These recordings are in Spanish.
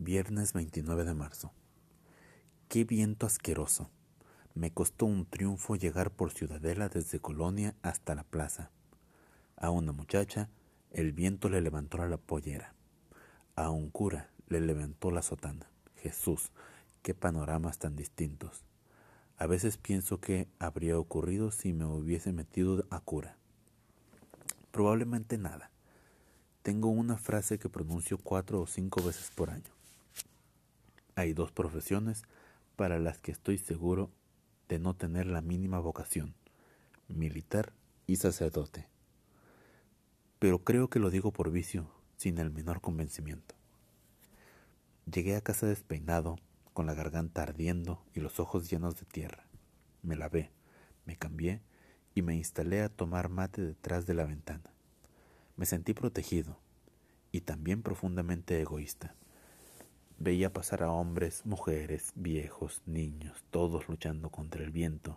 Viernes 29 de marzo. Qué viento asqueroso. Me costó un triunfo llegar por Ciudadela desde Colonia hasta la plaza. A una muchacha el viento le levantó la pollera. A un cura le levantó la sotana. Jesús, qué panoramas tan distintos. A veces pienso que habría ocurrido si me hubiese metido a cura. Probablemente nada. Tengo una frase que pronuncio cuatro o cinco veces por año. Hay dos profesiones para las que estoy seguro de no tener la mínima vocación, militar y sacerdote. Pero creo que lo digo por vicio, sin el menor convencimiento. Llegué a casa despeinado, con la garganta ardiendo y los ojos llenos de tierra. Me lavé, me cambié y me instalé a tomar mate detrás de la ventana. Me sentí protegido y también profundamente egoísta. Veía pasar a hombres, mujeres, viejos, niños, todos luchando contra el viento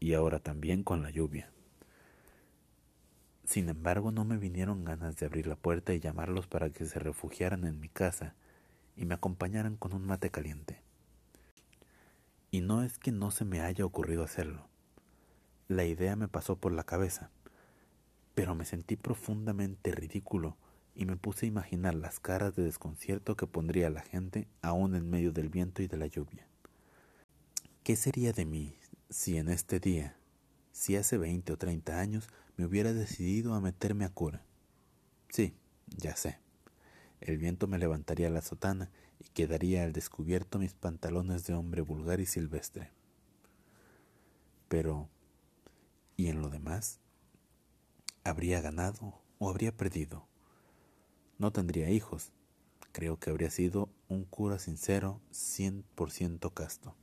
y ahora también con la lluvia. Sin embargo, no me vinieron ganas de abrir la puerta y llamarlos para que se refugiaran en mi casa y me acompañaran con un mate caliente. Y no es que no se me haya ocurrido hacerlo. La idea me pasó por la cabeza, pero me sentí profundamente ridículo y me puse a imaginar las caras de desconcierto que pondría la gente aún en medio del viento y de la lluvia. ¿Qué sería de mí si en este día, si hace veinte o treinta años, me hubiera decidido a meterme a cura? Sí, ya sé. El viento me levantaría la sotana y quedaría al descubierto mis pantalones de hombre vulgar y silvestre. Pero, ¿y en lo demás? ¿Habría ganado o habría perdido? No tendría hijos. Creo que habría sido un cura sincero, cien por ciento casto.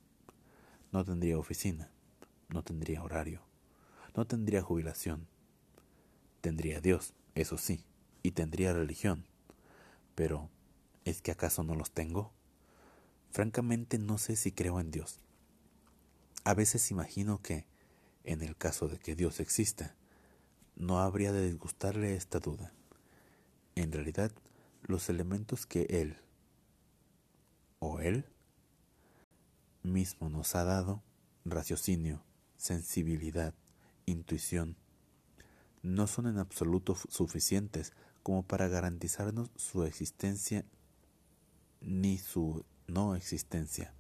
No tendría oficina, no tendría horario, no tendría jubilación. Tendría Dios, eso sí, y tendría religión. Pero, ¿es que acaso no los tengo? Francamente no sé si creo en Dios. A veces imagino que, en el caso de que Dios exista, no habría de disgustarle esta duda. En realidad, los elementos que Él o Él mismo nos ha dado, raciocinio, sensibilidad, intuición, no son en absoluto suficientes como para garantizarnos su existencia ni su no existencia.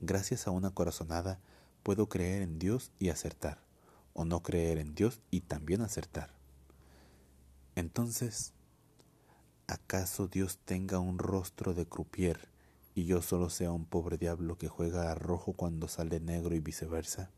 Gracias a una corazonada puedo creer en Dios y acertar, o no creer en Dios y también acertar. Entonces, ¿Acaso Dios tenga un rostro de croupier y yo solo sea un pobre diablo que juega a rojo cuando sale negro y viceversa?